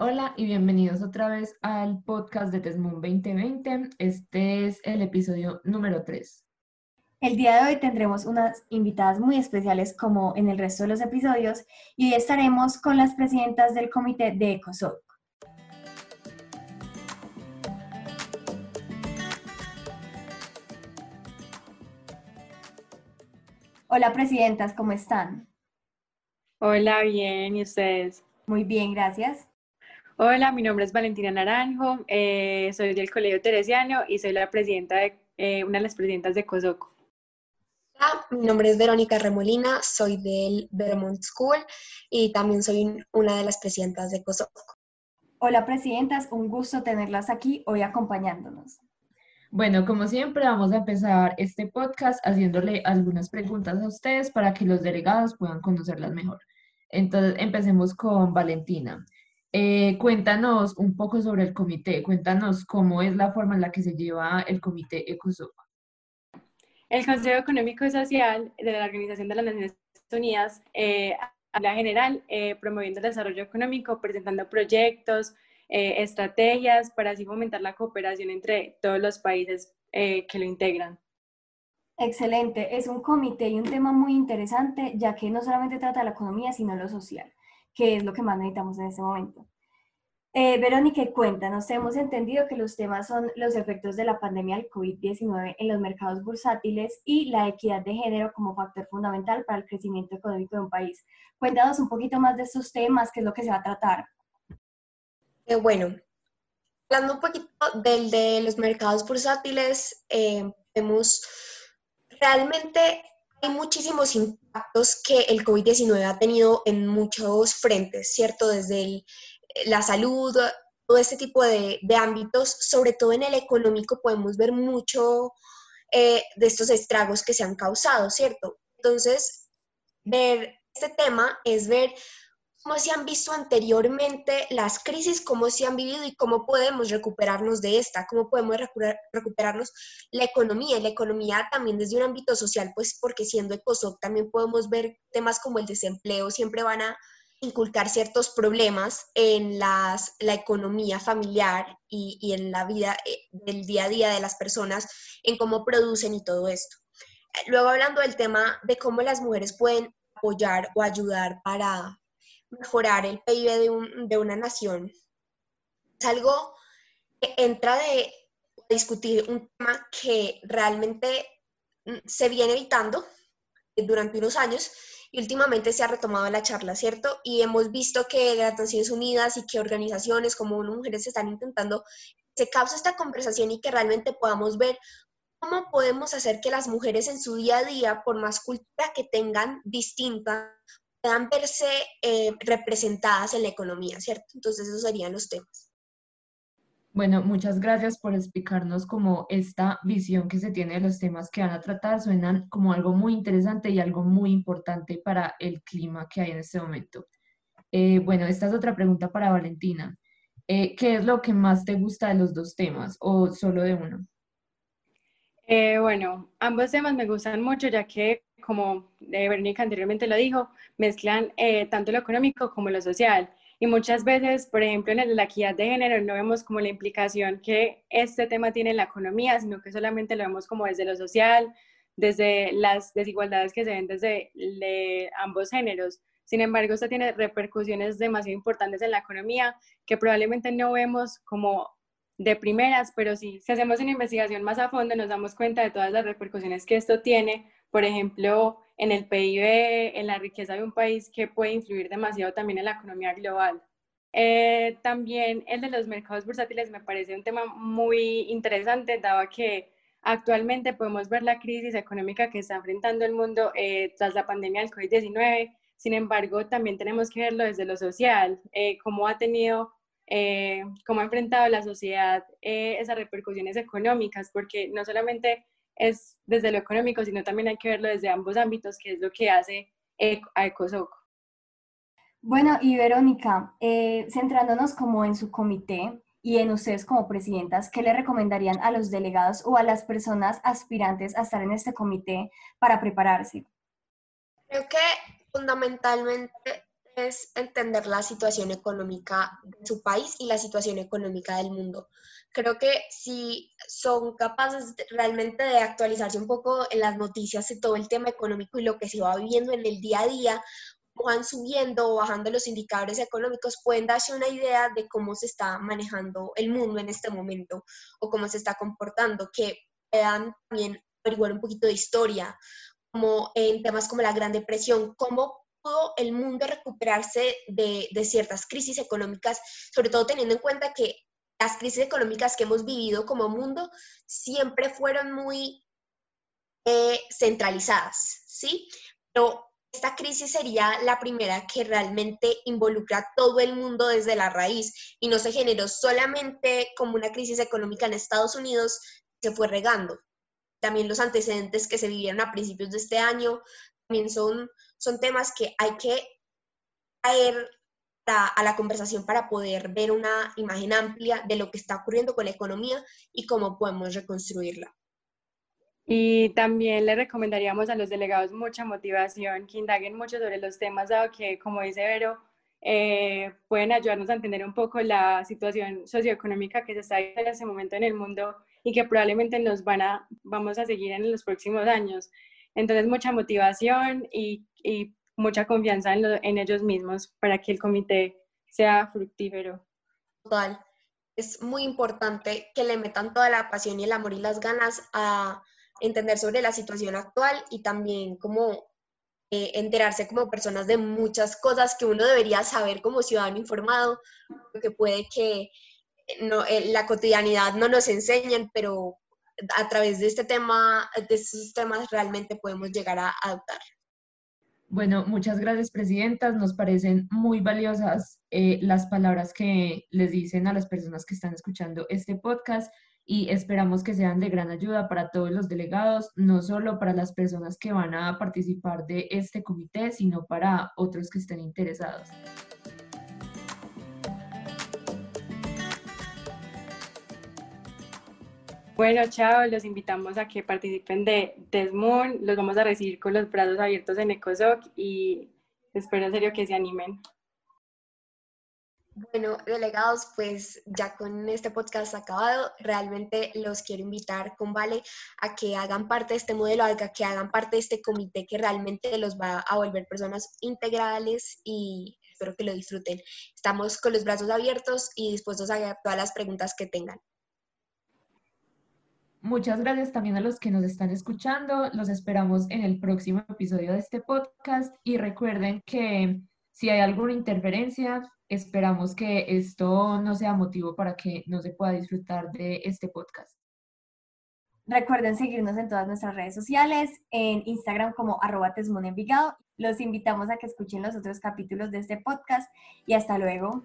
Hola y bienvenidos otra vez al podcast de Tesmoon 2020. Este es el episodio número 3. El día de hoy tendremos unas invitadas muy especiales como en el resto de los episodios y hoy estaremos con las presidentas del comité de ECOSOC. Hola presidentas, ¿cómo están? Hola, bien, ¿y ustedes? Muy bien, gracias. Hola, mi nombre es Valentina Naranjo, eh, soy del Colegio Teresiano y soy la presidenta de, eh, una de las presidentas de COSOCO. Hola, mi nombre es Verónica Remolina, soy del Vermont School y también soy una de las presidentas de COSOCO. Hola presidentas, un gusto tenerlas aquí hoy acompañándonos. Bueno, como siempre, vamos a empezar este podcast haciéndole algunas preguntas a ustedes para que los delegados puedan conocerlas mejor. Entonces, empecemos con Valentina. Eh, cuéntanos un poco sobre el comité, cuéntanos cómo es la forma en la que se lleva el comité ECOSOC. El Consejo Económico y Social de la Organización de las Naciones Unidas eh, habla general eh, promoviendo el desarrollo económico, presentando proyectos, eh, estrategias para así fomentar la cooperación entre todos los países eh, que lo integran. Excelente, es un comité y un tema muy interesante, ya que no solamente trata la economía, sino lo social, que es lo que más necesitamos en este momento. Eh, Verónica, cuéntanos, hemos entendido que los temas son los efectos de la pandemia del COVID-19 en los mercados bursátiles y la equidad de género como factor fundamental para el crecimiento económico de un país. Cuéntanos un poquito más de estos temas, qué es lo que se va a tratar. Eh, bueno, hablando un poquito del de los mercados bursátiles, eh, realmente hay muchísimos impactos que el COVID-19 ha tenido en muchos frentes, ¿cierto? Desde la salud, todo este tipo de, ámbitos, sobre todo en el económico podemos ver mucho eh, de estos estragos que se han causado, ¿cierto? Entonces, ver este tema es ver cómo se han visto anteriormente las crisis, cómo se han vivido y cómo podemos recuperarnos de esta, cómo podemos recuperarnos la economía, la economía también desde un ámbito social, pues porque siendo ECOSOC también podemos ver temas como el desempleo, siempre van a inculcar ciertos problemas en las, la economía familiar y, y en la vida eh, del día a día de las personas, en cómo producen y todo esto. Luego hablando del tema de cómo las mujeres pueden apoyar o ayudar para, mejorar el PIB de, una nación. Es algo que entra de discutir un tema que realmente mm, se viene evitando durante unos años y últimamente se ha retomado la charla, ¿cierto? Y hemos visto que las Naciones Unidas y que organizaciones como mujeres están intentando que se cause esta conversación y que realmente podamos ver cómo podemos hacer que las mujeres en su día a día, por más cultura que tengan distinta, puedan verse eh, representadas en la economía, ¿cierto? Entonces esos serían los temas. Bueno, muchas gracias por explicarnos como esta visión que se tiene de los temas que van a tratar. Suenan como algo muy interesante y algo muy importante para el clima que hay en este momento. Eh, bueno, esta es otra pregunta para Valentina. Eh, ¿Qué es lo que más te gusta de los dos temas o solo de uno? Bueno, ambos temas me gustan mucho ya que como eh, Verónica anteriormente lo dijo, mezclan eh, tanto lo económico como lo social. Y muchas veces, por ejemplo, en la equidad de género no vemos como la implicación que este tema tiene en la economía, sino que solamente lo vemos como desde lo social, desde las desigualdades que se ven desde ambos géneros. Sin embargo, esto tiene repercusiones demasiado importantes en la economía que probablemente no vemos como de primeras, pero sí, si hacemos una investigación más a fondo nos damos cuenta de todas las repercusiones que esto tiene por ejemplo, en el PIB, en la riqueza de un país que puede influir demasiado también en la economía global. Eh, también el de los mercados bursátiles me parece un tema muy interesante, dado que actualmente podemos ver la crisis económica que está enfrentando el mundo eh, tras la pandemia del COVID-19. Sin embargo, también tenemos que verlo desde lo social, eh, cómo ha tenido, cómo ha enfrentado la sociedad esas repercusiones económicas, porque no solamente es desde lo económico, sino también hay que verlo desde ambos ámbitos, que es lo que hace a ECOSOC. Bueno, y Verónica, eh, centrándonos como en su comité y en ustedes como presidentas, ¿qué le recomendarían a los delegados o a las personas aspirantes a estar en este comité para prepararse? Creo que fundamentalmente es entender la situación económica de su país y la situación económica del mundo. Creo que si son capaces realmente de actualizarse un poco en las noticias de todo el tema económico y lo que se va viviendo en el día a día, van subiendo o bajando los indicadores económicos, pueden darse una idea de cómo se está manejando el mundo en este momento o cómo se está comportando, que puedan también averiguar un poquito de historia, como en temas como la Gran Depresión, cómo el mundo recuperarse de, de ciertas crisis económicas, sobre todo teniendo en cuenta que las crisis económicas que hemos vivido como mundo siempre fueron muy eh, centralizadas, ¿sí? Pero esta crisis sería la primera que realmente involucra a todo el mundo desde la raíz y no se generó solamente como una crisis económica en Estados Unidos, se fue regando. También los antecedentes que se vivieron a principios de este año también son, son temas que hay que traer a la conversación para poder ver una imagen amplia de lo que está ocurriendo con la economía y cómo podemos reconstruirla. Y también le recomendaríamos a los delegados mucha motivación, que indaguen mucho sobre los temas, dado que, como dice Vero, eh, pueden ayudarnos a entender un poco la situación socioeconómica que se está viviendo en ese momento en el mundo y que probablemente nos van a, vamos a seguir en los próximos años. Entonces, mucha motivación y, y mucha confianza en, en ellos mismos para que el comité sea fructífero. Total. Es muy importante que le metan toda la pasión y el amor y las ganas a entender sobre la situación actual y también como eh, enterarse como personas de muchas cosas que uno debería saber como ciudadano informado, que puede que no, eh, la cotidianidad no nos enseñen, pero a través de este tema, de estos temas realmente podemos llegar a adoptar. Bueno, muchas gracias, presidentas. Nos parecen muy valiosas eh, las palabras que les dicen a las personas que están escuchando este podcast y esperamos que sean de gran ayuda para todos los delegados, no solo para las personas que van a participar de este comité, sino para otros que estén interesados. Bueno, chao, los invitamos a que participen de Desmoon, los vamos a recibir con los brazos abiertos en ECOSOC y espero en serio que se animen. Bueno, delegados, pues ya con este podcast acabado, realmente los quiero invitar con Vale a que hagan parte de este modelo, a que hagan parte de este comité que realmente los va a volver personas integrales y espero que lo disfruten. Estamos con los brazos abiertos y dispuestos a todas las preguntas que tengan. Muchas gracias también a los que nos están escuchando. Los esperamos en el próximo episodio de este podcast y recuerden que si hay alguna interferencia, esperamos que esto no sea motivo para que no se pueda disfrutar de este podcast. Recuerden seguirnos en todas nuestras redes sociales, en Instagram como arroba. Los invitamos a que escuchen los otros capítulos de este podcast y hasta luego.